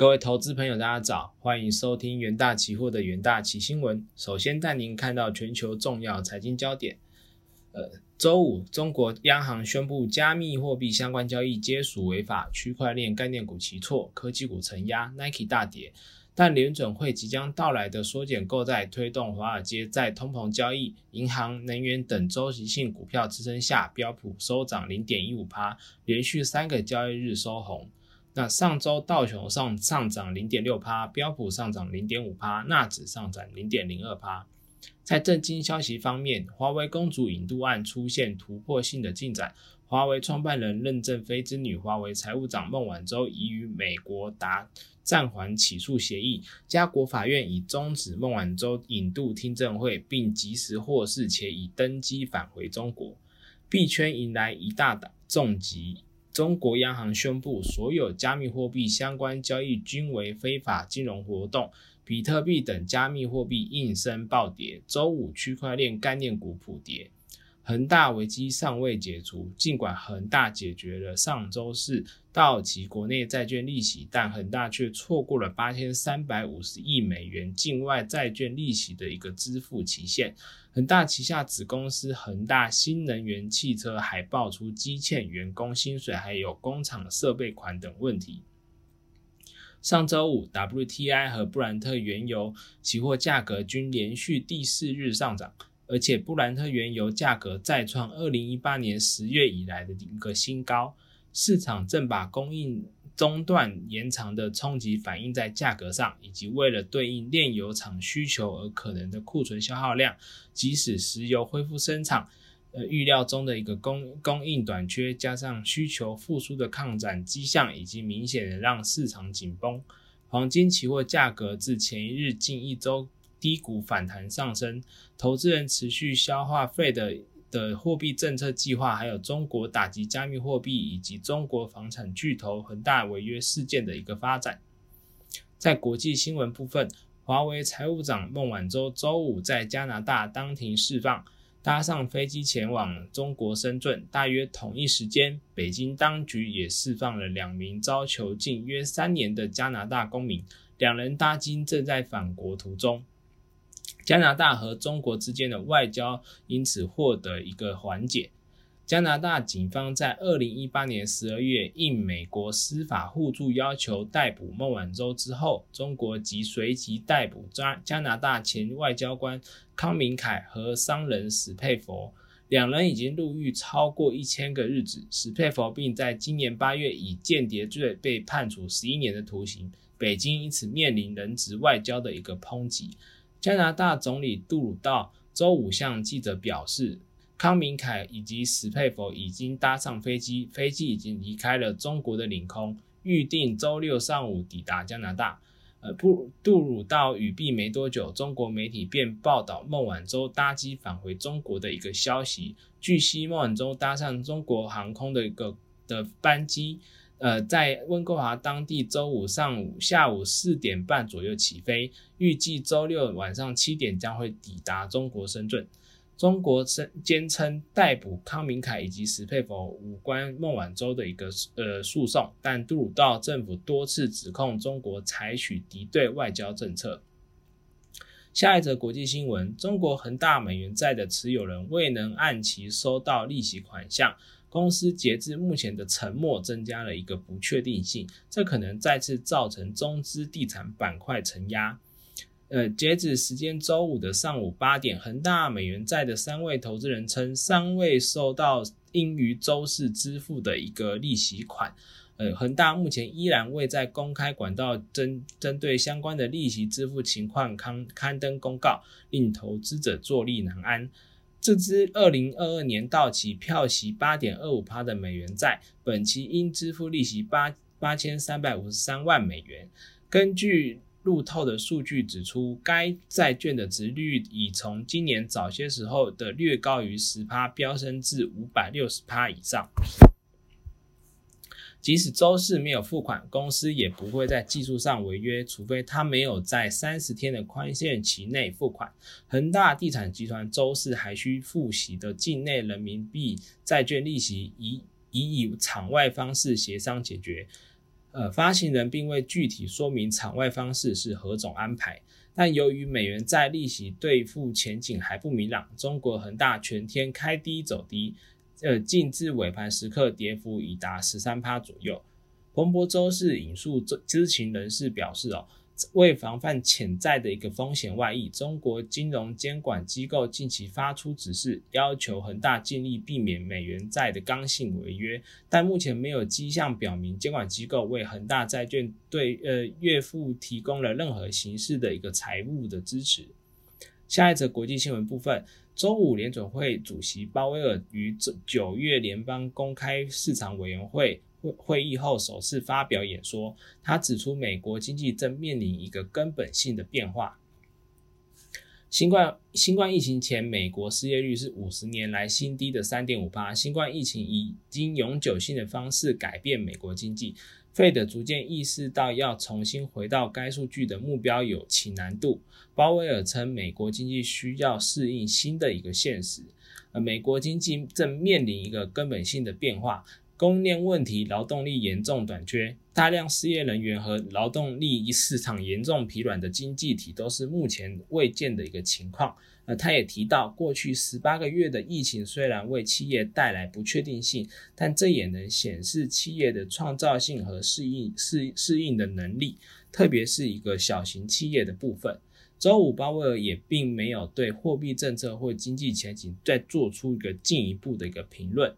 各位投资朋友，大家早，欢迎收听元大期货的元大期新闻。首先带您看到全球重要财经焦点。呃，周五，中国央行宣布加密货币相关交易皆属违法，区块链概念股齐挫，科技股承压，Nike 大跌。但联准会即将到来的缩减购债，推动华尔街在通膨交易、银行、能源等周期性股票支撑下，标普收涨零点一五趴，连续三个交易日收红。那上周道琼上上涨零点六趴，标普上涨零点五趴，纳指上涨零点零二趴。在震惊消息方面，华为公主引渡案出现突破性的进展，华为创办人任正非之女、华为财务长孟晚舟已与美国达暂缓起诉协议，加国法院已终止孟晚舟引渡听证会，并及时获释，且已登机返回中国。币圈迎来一大打重击。中国央行宣布，所有加密货币相关交易均为非法金融活动。比特币等加密货币应声暴跌。周五，区块链概念股普跌。恒大危机尚未解除，尽管恒大解决了上周四到期国内债券利息，但恒大却错过了八千三百五十亿美元境外债券利息的一个支付期限。恒大旗下子公司恒大新能源汽车还爆出积欠员工薪水，还有工厂设备款等问题。上周五，WTI 和布兰特原油期货价格均连续第四日上涨。而且布兰特原油价格再创二零一八年十月以来的一个新高，市场正把供应中断延长的冲击反映在价格上，以及为了对应炼油厂需求而可能的库存消耗量，即使石油恢复生产，呃，预料中的一个供供应短缺，加上需求复苏的抗战迹象，以及明显的让市场紧绷，黄金期货价格自前一日近一周。低谷反弹上升，投资人持续消化费的的货币政策计划，还有中国打击加密货币以及中国房产巨头恒大违约事件的一个发展。在国际新闻部分，华为财务长孟晚舟周五在加拿大当庭释放，搭上飞机前往中国深圳。大约同一时间，北京当局也释放了两名遭囚禁约三年的加拿大公民，两人搭机正在返国途中。加拿大和中国之间的外交因此获得一个缓解。加拿大警方在二零一八年十二月应美国司法互助要求逮捕孟晚舟之后，中国即随即逮捕加加拿大前外交官康明凯和商人史佩佛，两人已经入狱超过一千个日子。史佩佛并在今年八月以间谍罪被判处十一年的徒刑，北京因此面临人质外交的一个抨击。加拿大总理杜鲁道周五向记者表示，康明凯以及史佩佛已经搭上飞机，飞机已经离开了中国的领空，预定周六上午抵达加拿大。呃，杜杜鲁道语毕没多久，中国媒体便报道孟晚舟搭机返回中国的一个消息。据悉，孟晚舟搭上中国航空的一个的班机。呃，在温哥华当地周五上午下午四点半左右起飞，预计周六晚上七点将会抵达中国深圳。中国称坚称逮捕康明凯以及史佩佛无关孟晚舟的一个呃诉讼，但杜鲁道政府多次指控中国采取敌对外交政策。下一则国际新闻：中国恒大美元债的持有人未能按期收到利息款项。公司截至目前的沉默增加了一个不确定性，这可能再次造成中资地产板块承压。呃，截止时间周五的上午八点，恒大美元债的三位投资人称，尚未收到应于周四支付的一个利息款。呃，恒大目前依然未在公开管道针针对相关的利息支付情况刊刊登公告，令投资者坐立难安。这支二零二二年到期、票息八点二五趴的美元债，本期应支付利息八八千三百五十三万美元。根据路透的数据指出，该债券的值率已从今年早些时候的略高于十趴，飙升至五百六十趴以上。即使周四没有付款，公司也不会在技术上违约，除非他没有在三十天的宽限期内付款。恒大地产集团周四还需付息的境内人民币债券利息，以以以场外方式协商解决。呃，发行人并未具体说明场外方式是何种安排。但由于美元债利息兑付前景还不明朗，中国恒大全天开低走低，呃，近至尾盘时刻跌幅已达十三趴左右。彭博周四引述知情人士表示，哦。为防范潜在的一个风险外溢，中国金融监管机构近期发出指示，要求恒大尽力避免美元债的刚性违约。但目前没有迹象表明监管机构为恒大债券对呃月付提供了任何形式的一个财务的支持。下一则国际新闻部分，周五联准会主席鲍威尔于九月联邦公开市场委员会。会会议后首次发表演说，他指出美国经济正面临一个根本性的变化。新冠新冠疫情前，美国失业率是五十年来新低的三点五八。新冠疫情已经永久性的方式改变美国经济，费德逐渐意识到要重新回到该数据的目标有其难度。鲍威尔称，美国经济需要适应新的一个现实，而美国经济正面临一个根本性的变化。供应链问题，劳动力严重短缺，大量失业人员和劳动力市场严重疲软的经济体都是目前未见的一个情况。呃，他也提到，过去十八个月的疫情虽然为企业带来不确定性，但这也能显示企业的创造性和适应适适应的能力，特别是一个小型企业的部分。周五，鲍威尔也并没有对货币政策或经济前景再做出一个进一步的一个评论。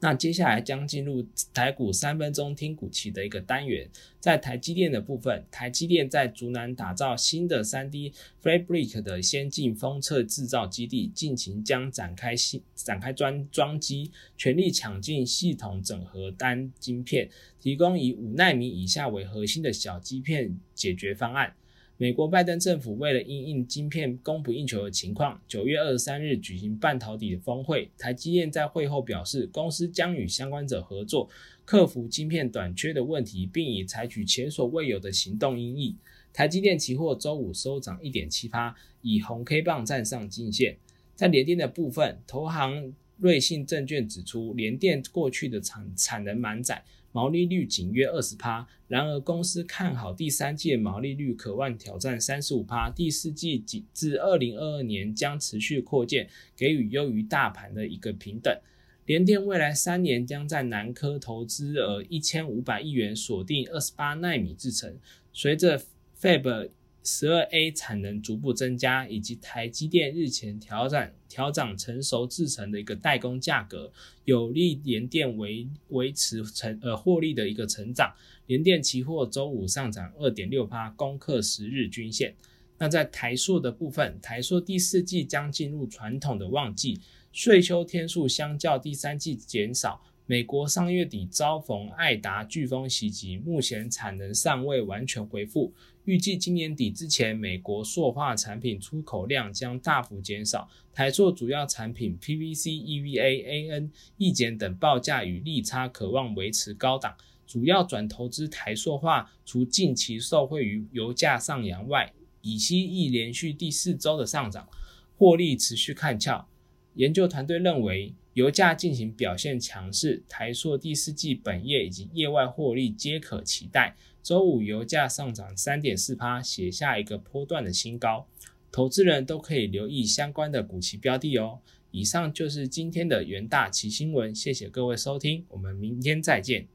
那接下来将进入台股三分钟听股期的一个单元，在台积电的部分，台积电在竹南打造新的三 D Fabric 的先进封测制造基地，近期将展开新展开专装机，全力抢进系统整合单晶片，提供以五纳米以下为核心的小晶片解决方案。美国拜登政府为了应应晶片供不应求的情况，九月二十三日举行半导体峰会。台积电在会后表示，公司将与相关者合作，克服晶片短缺的问题，并已采取前所未有的行动应应。台积电期货周五收涨一点七八，以红 K 棒站上季线。在联电的部分，投行瑞信证券指出，联电过去的产产能满载。毛利率仅约二十趴，然而公司看好第三季毛利率渴望挑战三十五趴，第四季至二零二二年将持续扩建，给予优于大盘的一个平等。联电未来三年将在南科投资额一千五百亿元，锁定二十八纳米制程，随着 Fab。十二 A 产能逐步增加，以及台积电日前调整调整成熟制成的一个代工价格，有利联电维维持成呃获利的一个成长。联电期货周五上涨二点六八，攻克十日均线。那在台塑的部分，台塑第四季将进入传统的旺季，税休天数相较第三季减少。美国上月底遭逢爱达飓风袭击，目前产能尚未完全恢复。预计今年底之前，美国塑化产品出口量将大幅减少。台塑主要产品 PVC、EVA、AN、易碱等报价与利差渴望维持高档。主要转投资台塑化，除近期受惠于油价上扬外，乙烯亦连续第四周的上涨，获利持续看俏。研究团队认为。油价进行表现强势，台塑第四季本业以及业外获利皆可期待。周五油价上涨三点四趴，写下一个波段的新高。投资人都可以留意相关的股期标的哦。以上就是今天的元大旗新闻，谢谢各位收听，我们明天再见。